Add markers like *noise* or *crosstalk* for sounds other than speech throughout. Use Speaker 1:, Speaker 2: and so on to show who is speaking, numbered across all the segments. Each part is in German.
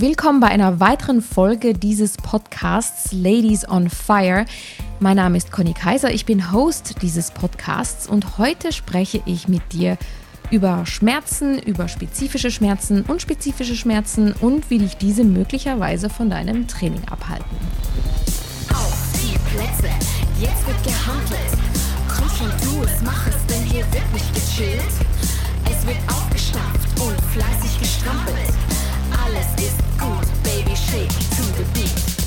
Speaker 1: Willkommen bei einer weiteren Folge dieses Podcasts Ladies on Fire. Mein Name ist Conny Kaiser, ich bin Host dieses Podcasts und heute spreche ich mit dir über Schmerzen, über spezifische Schmerzen, unspezifische Schmerzen und wie dich diese möglicherweise von deinem Training abhalten.
Speaker 2: Auf die Plätze, jetzt wird gehandelt. Komm schon, du es, mach es, denn hier wird nicht gechillt. Es wird aufgestafft und fleißig gestrampelt. Alles ist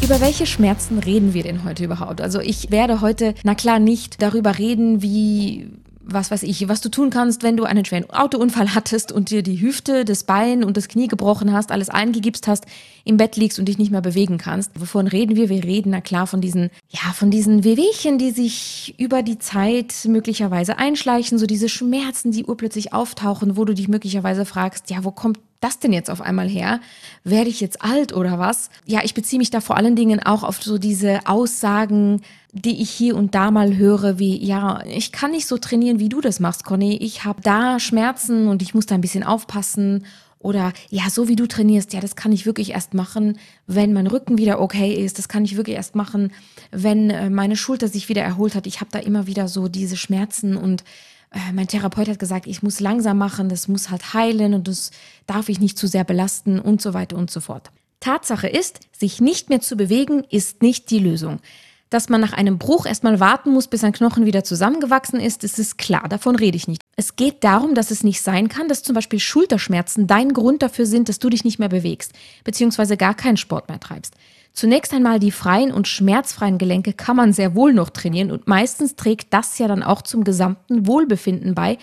Speaker 1: Über welche Schmerzen reden wir denn heute überhaupt? Also ich werde heute, na klar, nicht darüber reden, wie was weiß ich, was du tun kannst, wenn du einen schweren Autounfall hattest und dir die Hüfte, das Bein und das Knie gebrochen hast, alles eingegipst hast, im Bett liegst und dich nicht mehr bewegen kannst. Wovon reden wir? Wir reden, na klar, von diesen, ja, von diesen Wehwehchen, die sich über die Zeit möglicherweise einschleichen, so diese Schmerzen, die urplötzlich auftauchen, wo du dich möglicherweise fragst, ja, wo kommt das denn jetzt auf einmal her? Werde ich jetzt alt oder was? Ja, ich beziehe mich da vor allen Dingen auch auf so diese Aussagen, die ich hier und da mal höre, wie, ja, ich kann nicht so trainieren, wie du das machst, Conny. Ich habe da Schmerzen und ich muss da ein bisschen aufpassen. Oder ja, so wie du trainierst, ja, das kann ich wirklich erst machen, wenn mein Rücken wieder okay ist. Das kann ich wirklich erst machen, wenn äh, meine Schulter sich wieder erholt hat. Ich habe da immer wieder so diese Schmerzen und äh, mein Therapeut hat gesagt, ich muss langsam machen, das muss halt heilen und das darf ich nicht zu sehr belasten und so weiter und so fort. Tatsache ist, sich nicht mehr zu bewegen, ist nicht die Lösung. Dass man nach einem Bruch erstmal warten muss, bis ein Knochen wieder zusammengewachsen ist, das ist klar, davon rede ich nicht. Es geht darum, dass es nicht sein kann, dass zum Beispiel Schulterschmerzen dein Grund dafür sind, dass du dich nicht mehr bewegst, beziehungsweise gar keinen Sport mehr treibst. Zunächst einmal die freien und schmerzfreien Gelenke kann man sehr wohl noch trainieren und meistens trägt das ja dann auch zum gesamten Wohlbefinden bei,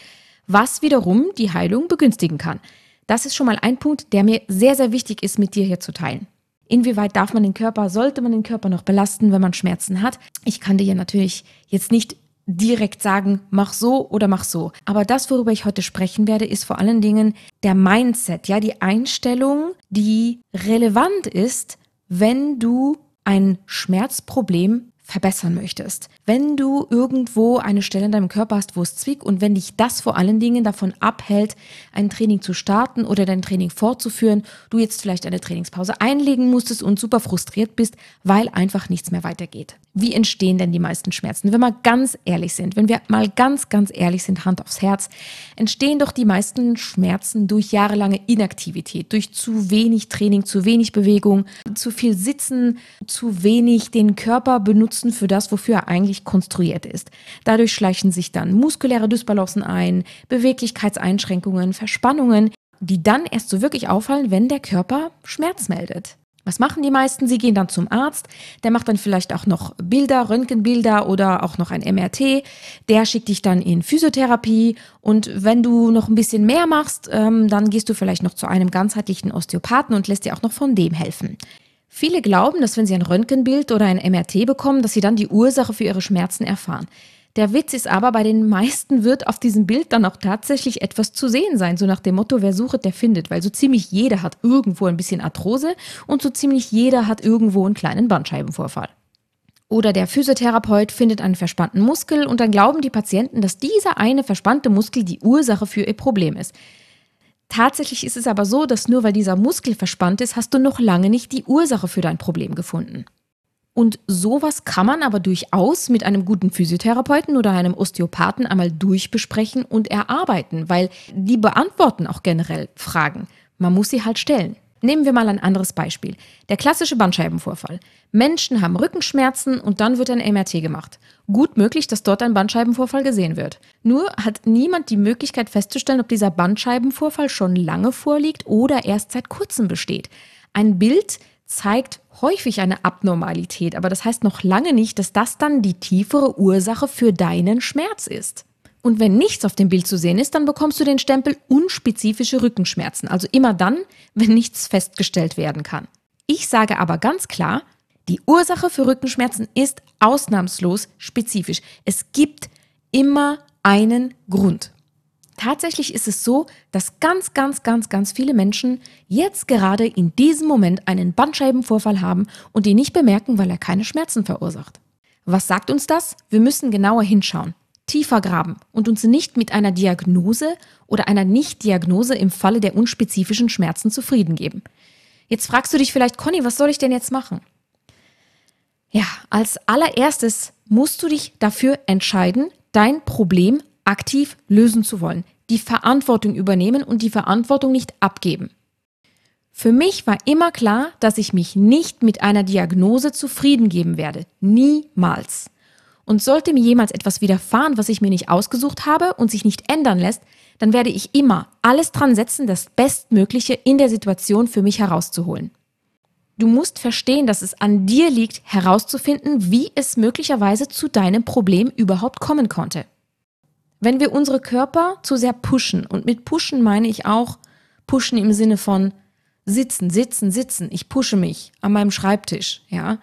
Speaker 1: was wiederum die Heilung begünstigen kann. Das ist schon mal ein Punkt, der mir sehr, sehr wichtig ist, mit dir hier zu teilen. Inwieweit darf man den Körper, sollte man den Körper noch belasten, wenn man Schmerzen hat? Ich kann dir ja natürlich jetzt nicht direkt sagen, mach so oder mach so. Aber das, worüber ich heute sprechen werde, ist vor allen Dingen der Mindset, ja, die Einstellung, die relevant ist, wenn du ein Schmerzproblem verbessern möchtest. Wenn du irgendwo eine Stelle in deinem Körper hast, wo es zwickt und wenn dich das vor allen Dingen davon abhält, ein Training zu starten oder dein Training fortzuführen, du jetzt vielleicht eine Trainingspause einlegen musstest und super frustriert bist, weil einfach nichts mehr weitergeht. Wie entstehen denn die meisten Schmerzen? Wenn wir ganz ehrlich sind, wenn wir mal ganz, ganz ehrlich sind, Hand aufs Herz, entstehen doch die meisten Schmerzen durch jahrelange Inaktivität, durch zu wenig Training, zu wenig Bewegung, zu viel Sitzen, zu wenig den Körper benutzen für das, wofür er eigentlich konstruiert ist. Dadurch schleichen sich dann muskuläre Dysbalancen ein, Beweglichkeitseinschränkungen, Verspannungen, die dann erst so wirklich auffallen, wenn der Körper Schmerz meldet. Was machen die meisten? Sie gehen dann zum Arzt, der macht dann vielleicht auch noch Bilder, Röntgenbilder oder auch noch ein MRT. Der schickt dich dann in Physiotherapie und wenn du noch ein bisschen mehr machst, ähm, dann gehst du vielleicht noch zu einem ganzheitlichen Osteopathen und lässt dir auch noch von dem helfen. Viele glauben, dass wenn sie ein Röntgenbild oder ein MRT bekommen, dass sie dann die Ursache für ihre Schmerzen erfahren. Der Witz ist aber, bei den meisten wird auf diesem Bild dann auch tatsächlich etwas zu sehen sein, so nach dem Motto, wer sucht, der findet, weil so ziemlich jeder hat irgendwo ein bisschen Arthrose und so ziemlich jeder hat irgendwo einen kleinen Bandscheibenvorfall. Oder der Physiotherapeut findet einen verspannten Muskel und dann glauben die Patienten, dass dieser eine verspannte Muskel die Ursache für ihr Problem ist. Tatsächlich ist es aber so, dass nur weil dieser Muskel verspannt ist, hast du noch lange nicht die Ursache für dein Problem gefunden. Und sowas kann man aber durchaus mit einem guten Physiotherapeuten oder einem Osteopathen einmal durchbesprechen und erarbeiten, weil die beantworten auch generell Fragen. Man muss sie halt stellen. Nehmen wir mal ein anderes Beispiel. Der klassische Bandscheibenvorfall. Menschen haben Rückenschmerzen und dann wird ein MRT gemacht. Gut möglich, dass dort ein Bandscheibenvorfall gesehen wird. Nur hat niemand die Möglichkeit festzustellen, ob dieser Bandscheibenvorfall schon lange vorliegt oder erst seit kurzem besteht. Ein Bild zeigt häufig eine Abnormalität, aber das heißt noch lange nicht, dass das dann die tiefere Ursache für deinen Schmerz ist. Und wenn nichts auf dem Bild zu sehen ist, dann bekommst du den Stempel unspezifische Rückenschmerzen, also immer dann, wenn nichts festgestellt werden kann. Ich sage aber ganz klar, die Ursache für Rückenschmerzen ist ausnahmslos spezifisch. Es gibt immer einen Grund. Tatsächlich ist es so, dass ganz, ganz, ganz, ganz viele Menschen jetzt gerade in diesem Moment einen Bandscheibenvorfall haben und die nicht bemerken, weil er keine Schmerzen verursacht. Was sagt uns das? Wir müssen genauer hinschauen, tiefer graben und uns nicht mit einer Diagnose oder einer Nichtdiagnose im Falle der unspezifischen Schmerzen zufrieden geben. Jetzt fragst du dich vielleicht, Conny, was soll ich denn jetzt machen? Ja, als allererstes musst du dich dafür entscheiden, dein Problem aktiv lösen zu wollen, die Verantwortung übernehmen und die Verantwortung nicht abgeben. Für mich war immer klar, dass ich mich nicht mit einer Diagnose zufrieden geben werde. Niemals. Und sollte mir jemals etwas widerfahren, was ich mir nicht ausgesucht habe und sich nicht ändern lässt, dann werde ich immer alles dran setzen, das Bestmögliche in der Situation für mich herauszuholen. Du musst verstehen, dass es an dir liegt, herauszufinden, wie es möglicherweise zu deinem Problem überhaupt kommen konnte. Wenn wir unsere Körper zu sehr pushen, und mit pushen meine ich auch pushen im Sinne von sitzen, sitzen, sitzen. Ich pushe mich an meinem Schreibtisch, ja.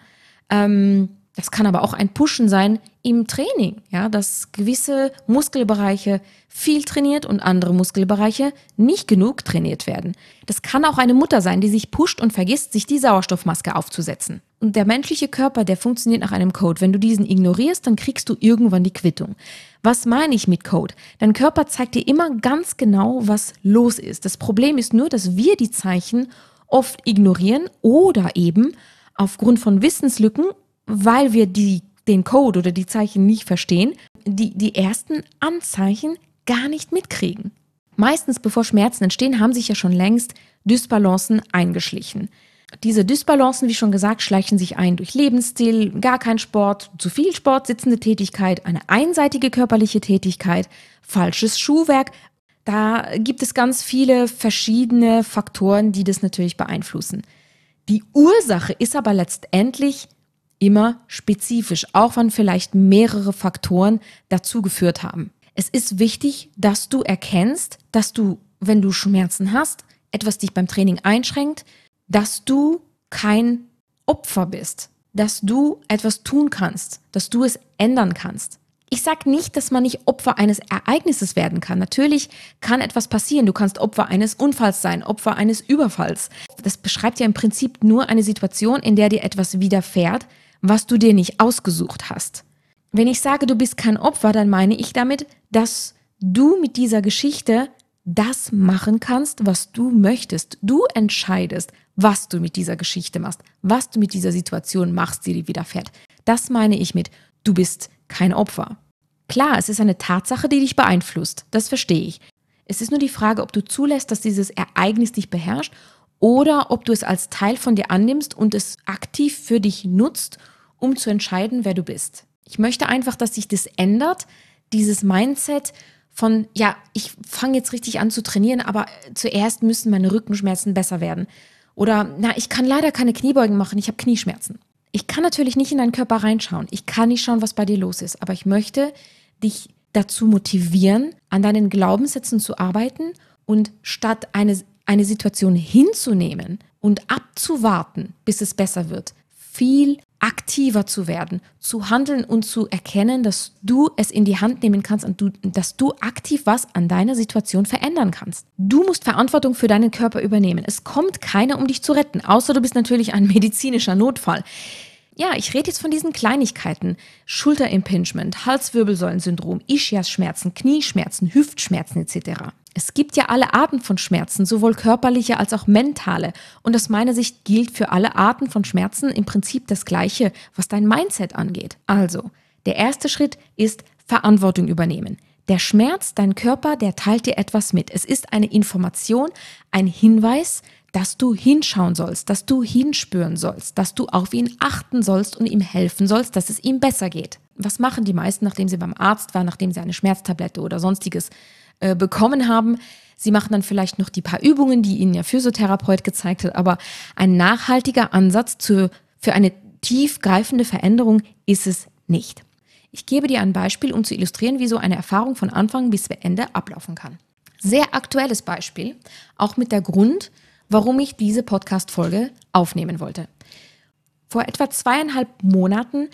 Speaker 1: Ähm, das kann aber auch ein Pushen sein im Training, ja, dass gewisse Muskelbereiche viel trainiert und andere Muskelbereiche nicht genug trainiert werden. Das kann auch eine Mutter sein, die sich pusht und vergisst, sich die Sauerstoffmaske aufzusetzen. Und der menschliche Körper, der funktioniert nach einem Code. Wenn du diesen ignorierst, dann kriegst du irgendwann die Quittung. Was meine ich mit Code? Dein Körper zeigt dir immer ganz genau, was los ist. Das Problem ist nur, dass wir die Zeichen oft ignorieren oder eben aufgrund von Wissenslücken weil wir die, den Code oder die Zeichen nicht verstehen, die, die ersten Anzeichen gar nicht mitkriegen. Meistens, bevor Schmerzen entstehen, haben sich ja schon längst Dysbalancen eingeschlichen. Diese Dysbalancen, wie schon gesagt, schleichen sich ein durch Lebensstil, gar kein Sport, zu viel Sport, sitzende Tätigkeit, eine einseitige körperliche Tätigkeit, falsches Schuhwerk. Da gibt es ganz viele verschiedene Faktoren, die das natürlich beeinflussen. Die Ursache ist aber letztendlich immer spezifisch, auch wenn vielleicht mehrere Faktoren dazu geführt haben. Es ist wichtig, dass du erkennst, dass du, wenn du Schmerzen hast, etwas dich beim Training einschränkt, dass du kein Opfer bist, dass du etwas tun kannst, dass du es ändern kannst. Ich sage nicht, dass man nicht Opfer eines Ereignisses werden kann. Natürlich kann etwas passieren. Du kannst Opfer eines Unfalls sein, Opfer eines Überfalls. Das beschreibt ja im Prinzip nur eine Situation, in der dir etwas widerfährt, was du dir nicht ausgesucht hast. Wenn ich sage, du bist kein Opfer, dann meine ich damit, dass du mit dieser Geschichte das machen kannst, was du möchtest. Du entscheidest, was du mit dieser Geschichte machst, was du mit dieser Situation machst, die dir widerfährt. Das meine ich mit, du bist kein Opfer. Klar, es ist eine Tatsache, die dich beeinflusst. Das verstehe ich. Es ist nur die Frage, ob du zulässt, dass dieses Ereignis dich beherrscht oder ob du es als Teil von dir annimmst und es aktiv für dich nutzt, um zu entscheiden, wer du bist. Ich möchte einfach, dass sich das ändert, dieses Mindset von, ja, ich fange jetzt richtig an zu trainieren, aber zuerst müssen meine Rückenschmerzen besser werden. Oder, na, ich kann leider keine Kniebeugen machen, ich habe Knieschmerzen. Ich kann natürlich nicht in deinen Körper reinschauen. Ich kann nicht schauen, was bei dir los ist. Aber ich möchte dich dazu motivieren, an deinen Glaubenssätzen zu arbeiten und statt eine eine Situation hinzunehmen und abzuwarten, bis es besser wird, viel aktiver zu werden, zu handeln und zu erkennen, dass du es in die Hand nehmen kannst und du, dass du aktiv was an deiner Situation verändern kannst. Du musst Verantwortung für deinen Körper übernehmen. Es kommt keiner, um dich zu retten, außer du bist natürlich ein *laughs* medizinischer Notfall. Ja, ich rede jetzt von diesen Kleinigkeiten. Schulterimpingement, Halswirbelsäulensyndrom, Ischias-Schmerzen, Knieschmerzen, Hüftschmerzen etc. Es gibt ja alle Arten von Schmerzen, sowohl körperliche als auch mentale. Und aus meiner Sicht gilt für alle Arten von Schmerzen im Prinzip das Gleiche, was dein Mindset angeht. Also, der erste Schritt ist Verantwortung übernehmen. Der Schmerz, dein Körper, der teilt dir etwas mit. Es ist eine Information, ein Hinweis, dass du hinschauen sollst, dass du hinspüren sollst, dass du auf ihn achten sollst und ihm helfen sollst, dass es ihm besser geht. Was machen die meisten, nachdem sie beim Arzt waren, nachdem sie eine Schmerztablette oder sonstiges äh, bekommen haben. Sie machen dann vielleicht noch die paar Übungen, die Ihnen der Physiotherapeut gezeigt hat, aber ein nachhaltiger Ansatz zu, für eine tiefgreifende Veränderung ist es nicht. Ich gebe dir ein Beispiel, um zu illustrieren, wie so eine Erfahrung von Anfang bis Ende ablaufen kann. Sehr aktuelles Beispiel, auch mit der Grund, warum ich diese Podcast-Folge aufnehmen wollte. Vor etwa zweieinhalb Monaten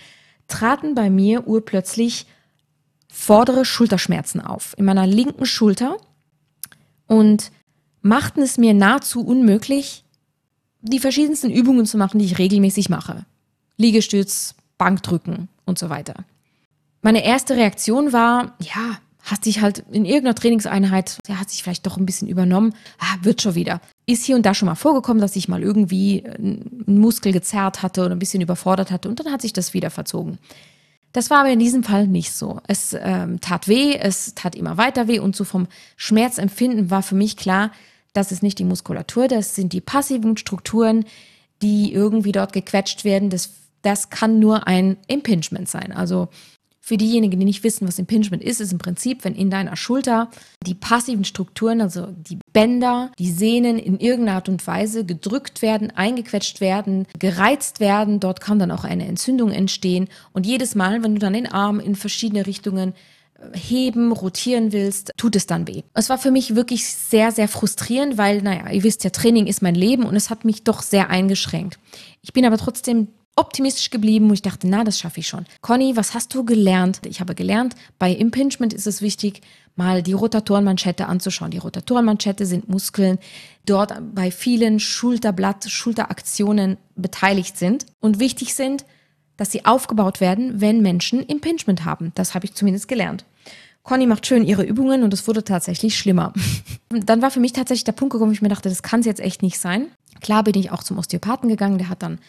Speaker 1: traten bei mir urplötzlich vordere Schulterschmerzen auf in meiner linken Schulter und machten es mir nahezu unmöglich, die verschiedensten Übungen zu machen, die ich regelmäßig mache. Liegestütz, Bankdrücken und so weiter. Meine erste Reaktion war, ja, hat sich halt in irgendeiner Trainingseinheit, ja, hat sich vielleicht doch ein bisschen übernommen, ah, wird schon wieder. ist hier und da schon mal vorgekommen, dass ich mal irgendwie einen Muskel gezerrt hatte oder ein bisschen überfordert hatte und dann hat sich das wieder verzogen. Das war aber in diesem Fall nicht so. Es ähm, tat weh, es tat immer weiter weh und so vom Schmerzempfinden war für mich klar, das ist nicht die Muskulatur, das sind die passiven Strukturen, die irgendwie dort gequetscht werden. Das, das kann nur ein Impingement sein. Also für diejenigen, die nicht wissen, was Impingement ist, ist im Prinzip, wenn in deiner Schulter die passiven Strukturen, also die Bänder, die Sehnen in irgendeiner Art und Weise gedrückt werden, eingequetscht werden, gereizt werden. Dort kann dann auch eine Entzündung entstehen. Und jedes Mal, wenn du dann den Arm in verschiedene Richtungen äh, heben, rotieren willst, tut es dann weh. Es war für mich wirklich sehr, sehr frustrierend, weil, naja, ihr wisst ja, Training ist mein Leben und es hat mich doch sehr eingeschränkt. Ich bin aber trotzdem optimistisch geblieben und ich dachte, na, das schaffe ich schon. Conny, was hast du gelernt? Ich habe gelernt, bei Impingement ist es wichtig, mal die Rotatorenmanschette anzuschauen. Die Rotatorenmanschette sind Muskeln, dort bei vielen Schulterblatt, Schulteraktionen beteiligt sind und wichtig sind, dass sie aufgebaut werden, wenn Menschen Impingement haben. Das habe ich zumindest gelernt. Conny macht schön ihre Übungen und es wurde tatsächlich schlimmer. *laughs* Dann war für mich tatsächlich der Punkt gekommen, wo ich mir dachte, das kann es jetzt echt nicht sein. Klar bin ich auch zum Osteopathen gegangen, der hat dann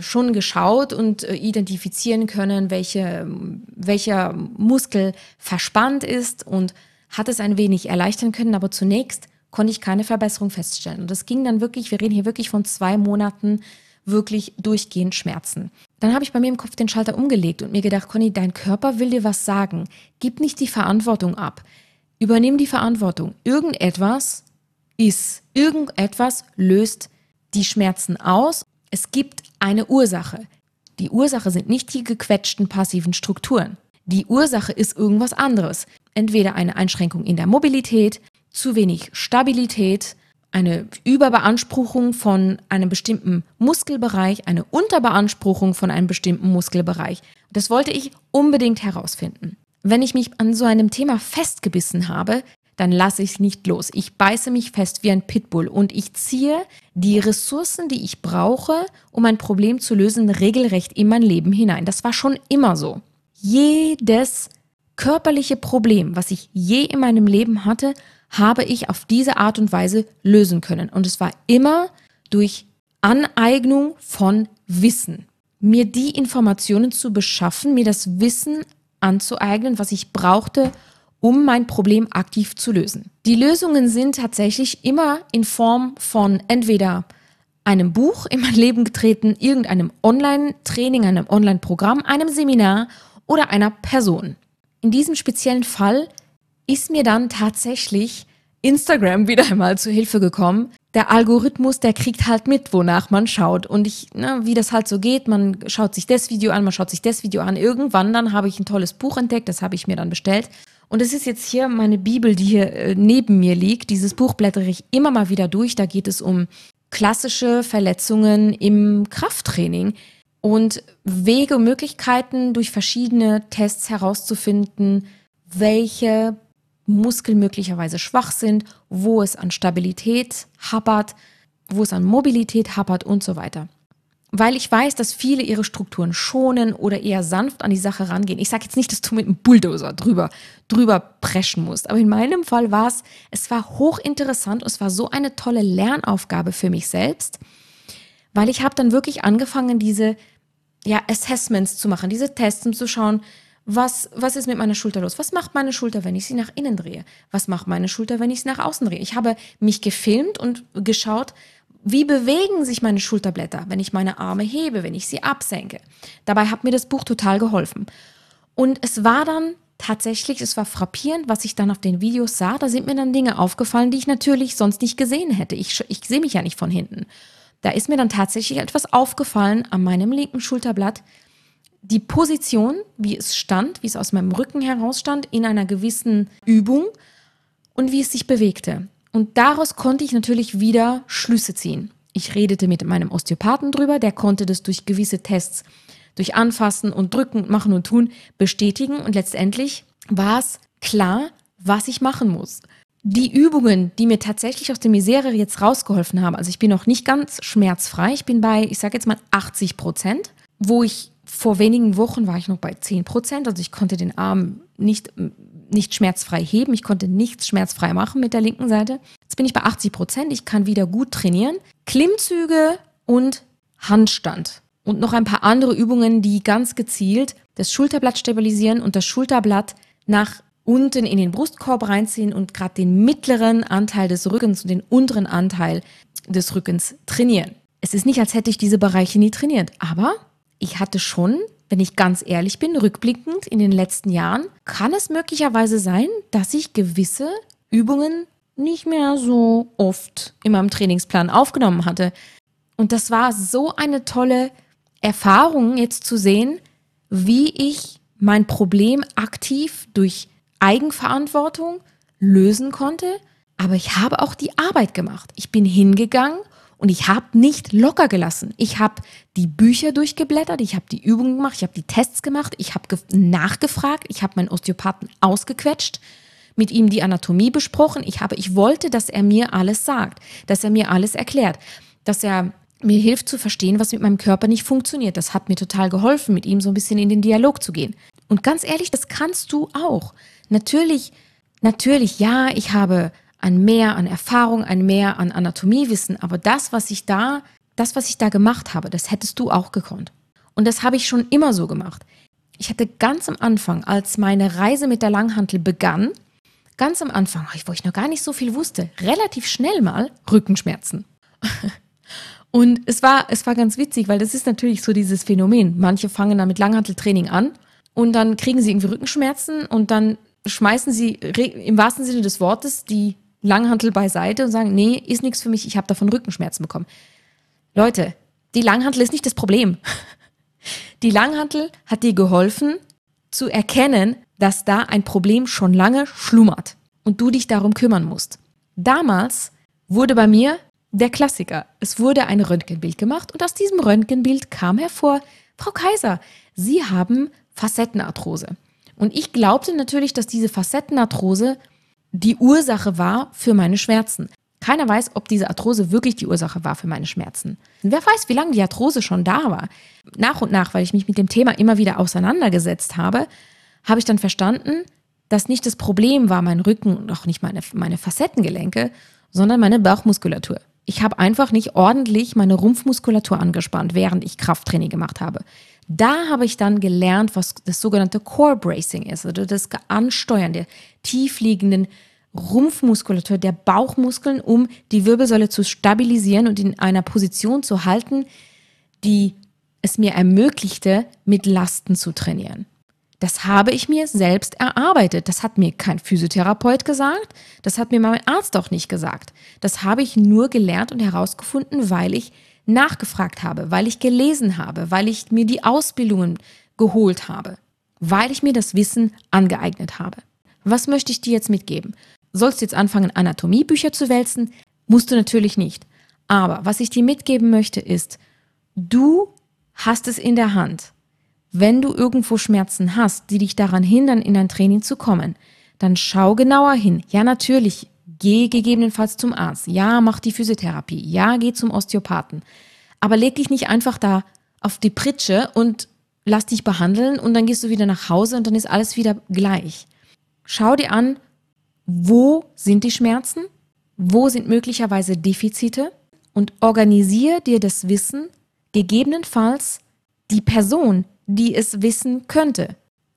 Speaker 1: schon geschaut und äh, identifizieren können, welche, welcher Muskel verspannt ist und hat es ein wenig erleichtern können, aber zunächst konnte ich keine Verbesserung feststellen. Und das ging dann wirklich, wir reden hier wirklich von zwei Monaten wirklich durchgehend Schmerzen. Dann habe ich bei mir im Kopf den Schalter umgelegt und mir gedacht, Conny, dein Körper will dir was sagen. Gib nicht die Verantwortung ab. Übernimm die Verantwortung. Irgendetwas ist, irgendetwas löst die Schmerzen aus. Es gibt eine Ursache. Die Ursache sind nicht die gequetschten passiven Strukturen. Die Ursache ist irgendwas anderes. Entweder eine Einschränkung in der Mobilität, zu wenig Stabilität, eine Überbeanspruchung von einem bestimmten Muskelbereich, eine Unterbeanspruchung von einem bestimmten Muskelbereich. Das wollte ich unbedingt herausfinden. Wenn ich mich an so einem Thema festgebissen habe, dann lasse ich nicht los. Ich beiße mich fest wie ein Pitbull und ich ziehe die Ressourcen, die ich brauche, um ein Problem zu lösen, regelrecht in mein Leben hinein. Das war schon immer so. Jedes körperliche Problem, was ich je in meinem Leben hatte, habe ich auf diese Art und Weise lösen können. Und es war immer durch Aneignung von Wissen. Mir die Informationen zu beschaffen, mir das Wissen anzueignen, was ich brauchte, um mein Problem aktiv zu lösen. Die Lösungen sind tatsächlich immer in Form von entweder einem Buch in mein Leben getreten, irgendeinem Online-Training, einem Online-Programm, einem Seminar oder einer Person. In diesem speziellen Fall ist mir dann tatsächlich Instagram *laughs* wieder einmal zu Hilfe gekommen. Der Algorithmus, der kriegt halt mit, wonach man schaut. Und ich, ne, wie das halt so geht, man schaut sich das Video an, man schaut sich das Video an. Irgendwann dann habe ich ein tolles Buch entdeckt, das habe ich mir dann bestellt. Und es ist jetzt hier meine Bibel, die hier äh, neben mir liegt. Dieses Buch blättere ich immer mal wieder durch. Da geht es um klassische Verletzungen im Krafttraining und Wege und Möglichkeiten durch verschiedene Tests herauszufinden, welche Muskeln möglicherweise schwach sind, wo es an Stabilität hapert, wo es an Mobilität hapert und so weiter weil ich weiß, dass viele ihre Strukturen schonen oder eher sanft an die Sache rangehen. Ich sage jetzt nicht, dass du mit einem Bulldozer drüber, drüber preschen musst, aber in meinem Fall war es, es war hochinteressant und es war so eine tolle Lernaufgabe für mich selbst, weil ich habe dann wirklich angefangen, diese ja, Assessments zu machen, diese Tests, um zu schauen, was, was ist mit meiner Schulter los? Was macht meine Schulter, wenn ich sie nach innen drehe? Was macht meine Schulter, wenn ich sie nach außen drehe? Ich habe mich gefilmt und geschaut, wie bewegen sich meine Schulterblätter, wenn ich meine Arme hebe, wenn ich sie absenke? Dabei hat mir das Buch total geholfen. Und es war dann tatsächlich, es war frappierend, was ich dann auf den Videos sah. Da sind mir dann Dinge aufgefallen, die ich natürlich sonst nicht gesehen hätte. Ich, ich sehe mich ja nicht von hinten. Da ist mir dann tatsächlich etwas aufgefallen an meinem linken Schulterblatt. Die Position, wie es stand, wie es aus meinem Rücken heraus stand, in einer gewissen Übung und wie es sich bewegte. Und daraus konnte ich natürlich wieder Schlüsse ziehen. Ich redete mit meinem Osteopathen drüber, der konnte das durch gewisse Tests, durch Anfassen und Drücken, Machen und Tun bestätigen und letztendlich war es klar, was ich machen muss. Die Übungen, die mir tatsächlich aus der Misere jetzt rausgeholfen haben, also ich bin noch nicht ganz schmerzfrei, ich bin bei, ich sage jetzt mal 80 Prozent, wo ich vor wenigen Wochen war ich noch bei 10 Prozent, also ich konnte den Arm nicht nicht schmerzfrei heben. Ich konnte nichts schmerzfrei machen mit der linken Seite. Jetzt bin ich bei 80 Prozent. Ich kann wieder gut trainieren. Klimmzüge und Handstand. Und noch ein paar andere Übungen, die ganz gezielt das Schulterblatt stabilisieren und das Schulterblatt nach unten in den Brustkorb reinziehen und gerade den mittleren Anteil des Rückens und den unteren Anteil des Rückens trainieren. Es ist nicht, als hätte ich diese Bereiche nie trainiert, aber ich hatte schon, wenn ich ganz ehrlich bin, rückblickend in den letzten Jahren, kann es möglicherweise sein, dass ich gewisse Übungen nicht mehr so oft in meinem Trainingsplan aufgenommen hatte. Und das war so eine tolle Erfahrung jetzt zu sehen, wie ich mein Problem aktiv durch Eigenverantwortung lösen konnte. Aber ich habe auch die Arbeit gemacht. Ich bin hingegangen und ich habe nicht locker gelassen. Ich habe die Bücher durchgeblättert, ich habe die Übungen gemacht, ich habe die Tests gemacht, ich habe nachgefragt, ich habe meinen Osteopathen ausgequetscht, mit ihm die Anatomie besprochen. Ich habe, ich wollte, dass er mir alles sagt, dass er mir alles erklärt, dass er mir hilft zu verstehen, was mit meinem Körper nicht funktioniert. Das hat mir total geholfen, mit ihm so ein bisschen in den Dialog zu gehen. Und ganz ehrlich, das kannst du auch. Natürlich, natürlich, ja, ich habe ein Mehr an Erfahrung, ein Mehr an Anatomiewissen, aber das, was ich da, das, was ich da gemacht habe, das hättest du auch gekonnt. Und das habe ich schon immer so gemacht. Ich hatte ganz am Anfang, als meine Reise mit der Langhantel begann, ganz am Anfang, wo ich noch gar nicht so viel wusste, relativ schnell mal Rückenschmerzen. *laughs* Und es war, es war ganz witzig, weil das ist natürlich so dieses Phänomen. Manche fangen dann mit Langhanteltraining an und dann kriegen sie irgendwie Rückenschmerzen und dann schmeißen sie im wahrsten Sinne des Wortes die Langhantel beiseite und sagen, nee, ist nichts für mich, ich habe davon Rückenschmerzen bekommen. Leute, die Langhantel ist nicht das Problem. *laughs* Die Langhantel hat dir geholfen zu erkennen, dass da ein Problem schon lange schlummert und du dich darum kümmern musst. Damals wurde bei mir der Klassiker. Es wurde ein Röntgenbild gemacht und aus diesem Röntgenbild kam hervor, Frau Kaiser, Sie haben Facettenarthrose. Und ich glaubte natürlich, dass diese Facettenarthrose die Ursache war für meine Schmerzen. Keiner weiß, ob diese Arthrose wirklich die Ursache war für meine Schmerzen. Wer weiß, wie lange die Arthrose schon da war. Nach und nach, weil ich mich mit dem Thema immer wieder auseinandergesetzt habe, habe ich dann verstanden, dass nicht das Problem war mein Rücken und auch nicht meine, meine Facettengelenke, sondern meine Bauchmuskulatur ich habe einfach nicht ordentlich meine Rumpfmuskulatur angespannt, während ich Krafttraining gemacht habe. Da habe ich dann gelernt, was das sogenannte Core Bracing ist, also das Ansteuern der tiefliegenden Rumpfmuskulatur, der Bauchmuskeln, um die Wirbelsäule zu stabilisieren und in einer Position zu halten, die es mir ermöglichte, mit Lasten zu trainieren. Das habe ich mir selbst erarbeitet. Das hat mir kein Physiotherapeut gesagt. Das hat mir mein Arzt auch nicht gesagt. Das habe ich nur gelernt und herausgefunden, weil ich nachgefragt habe, weil ich gelesen habe, weil ich mir die Ausbildungen geholt habe, weil ich mir das Wissen angeeignet habe. Was möchte ich dir jetzt mitgeben? Sollst du jetzt anfangen, Anatomiebücher zu wälzen? Musst du natürlich nicht. Aber was ich dir mitgeben möchte, ist, du hast es in der Hand. Wenn du irgendwo Schmerzen hast, die dich daran hindern, in dein Training zu kommen, dann schau genauer hin. Ja, natürlich, geh gegebenenfalls zum Arzt. Ja, mach die Physiotherapie. Ja, geh zum Osteopathen. Aber leg dich nicht einfach da auf die Pritsche und lass dich behandeln und dann gehst du wieder nach Hause und dann ist alles wieder gleich. Schau dir an, wo sind die Schmerzen? Wo sind möglicherweise Defizite? Und organisiere dir das Wissen, gegebenenfalls die Person, die es wissen könnte.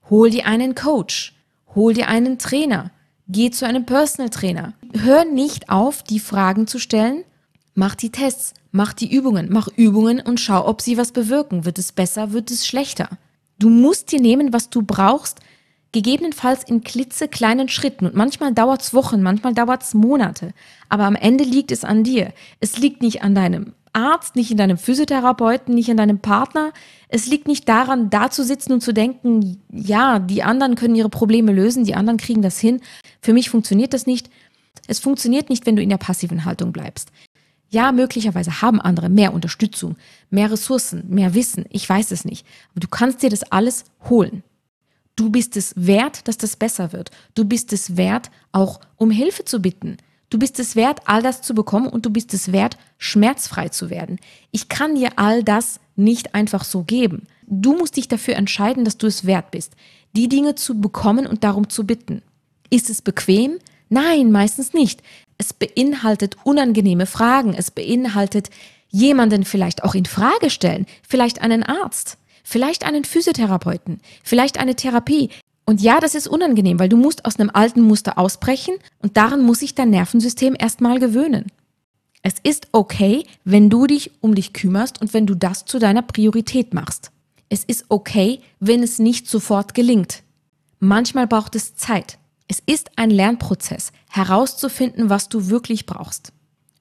Speaker 1: Hol dir einen Coach, hol dir einen Trainer, geh zu einem Personal Trainer. Hör nicht auf, die Fragen zu stellen. Mach die Tests, mach die Übungen, mach Übungen und schau, ob sie was bewirken. Wird es besser, wird es schlechter? Du musst dir nehmen, was du brauchst, gegebenenfalls in klitzekleinen Schritten. Und manchmal dauert es Wochen, manchmal dauert es Monate. Aber am Ende liegt es an dir. Es liegt nicht an deinem Arzt, nicht in deinem Physiotherapeuten, nicht in deinem Partner. Es liegt nicht daran, da zu sitzen und zu denken, ja, die anderen können ihre Probleme lösen, die anderen kriegen das hin. Für mich funktioniert das nicht. Es funktioniert nicht, wenn du in der passiven Haltung bleibst. Ja, möglicherweise haben andere mehr Unterstützung, mehr Ressourcen, mehr Wissen. Ich weiß es nicht. Aber du kannst dir das alles holen. Du bist es wert, dass das besser wird. Du bist es wert, auch um Hilfe zu bitten. Du bist es wert, all das zu bekommen und du bist es wert, schmerzfrei zu werden. Ich kann dir all das nicht einfach so geben. Du musst dich dafür entscheiden, dass du es wert bist, die Dinge zu bekommen und darum zu bitten. Ist es bequem? Nein, meistens nicht. Es beinhaltet unangenehme Fragen. Es beinhaltet jemanden vielleicht auch in Frage stellen. Vielleicht einen Arzt. Vielleicht einen Physiotherapeuten. Vielleicht eine Therapie. Und ja, das ist unangenehm, weil du musst aus einem alten Muster ausbrechen und daran muss sich dein Nervensystem erstmal gewöhnen. Es ist okay, wenn du dich um dich kümmerst und wenn du das zu deiner Priorität machst. Es ist okay, wenn es nicht sofort gelingt. Manchmal braucht es Zeit. Es ist ein Lernprozess, herauszufinden, was du wirklich brauchst.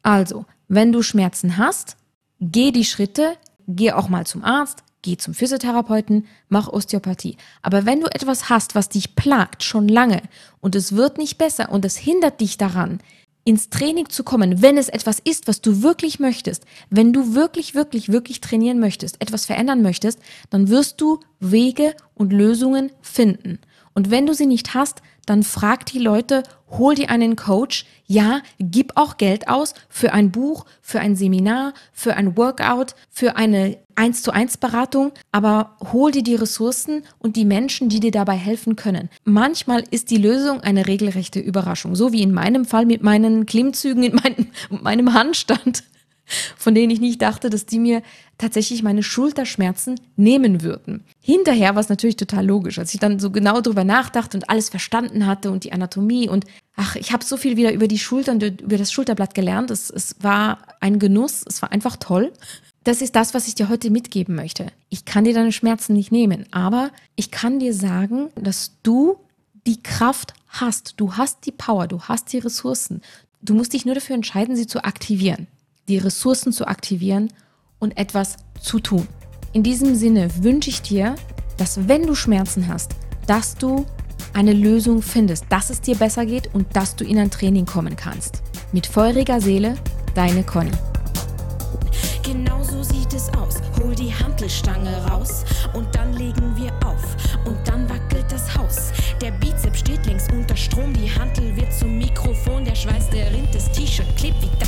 Speaker 1: Also, wenn du Schmerzen hast, geh die Schritte, geh auch mal zum Arzt, geh zum Physiotherapeuten, mach Osteopathie. Aber wenn du etwas hast, was dich plagt schon lange und es wird nicht besser und es hindert dich daran, ins Training zu kommen, wenn es etwas ist, was du wirklich möchtest, wenn du wirklich, wirklich, wirklich trainieren möchtest, etwas verändern möchtest, dann wirst du Wege und Lösungen finden. Und wenn du sie nicht hast, dann frag die Leute, hol dir einen Coach. Ja, gib auch Geld aus für ein Buch, für ein Seminar, für ein Workout, für eine 1 zu 1 Beratung, aber hol dir die Ressourcen und die Menschen, die dir dabei helfen können. Manchmal ist die Lösung eine regelrechte Überraschung, so wie in meinem Fall mit meinen Klimmzügen in meinem, *laughs* meinem Handstand von denen ich nicht dachte, dass die mir tatsächlich meine Schulterschmerzen nehmen würden. Hinterher war es natürlich total logisch, als ich dann so genau drüber nachdachte und alles verstanden hatte und die Anatomie und ach, ich habe so viel wieder über die Schulter und über das Schulterblatt gelernt. Es, es war ein Genuss, es war einfach toll. Das ist das, was ich dir heute mitgeben möchte. Ich kann dir deine Schmerzen nicht nehmen, aber ich kann dir sagen, dass du die Kraft hast. Du hast die Power, du hast die Ressourcen. Du musst dich nur dafür entscheiden, sie zu aktivieren die Ressourcen zu aktivieren und etwas zu tun. In diesem Sinne wünsche ich dir, dass wenn du Schmerzen hast, dass du eine Lösung findest, dass es dir besser geht und dass du in ein Training kommen kannst. Mit feuriger Seele, deine Conny.
Speaker 2: Genau so sieht es aus. Hol die Hantelstange raus und dann legen wir auf und dann wackelt das Haus. Der Bizeps steht links unter Strom, die Hantel wird zum Mikrofon, der Schweiß, der rinnt, das T-Shirt klebt wie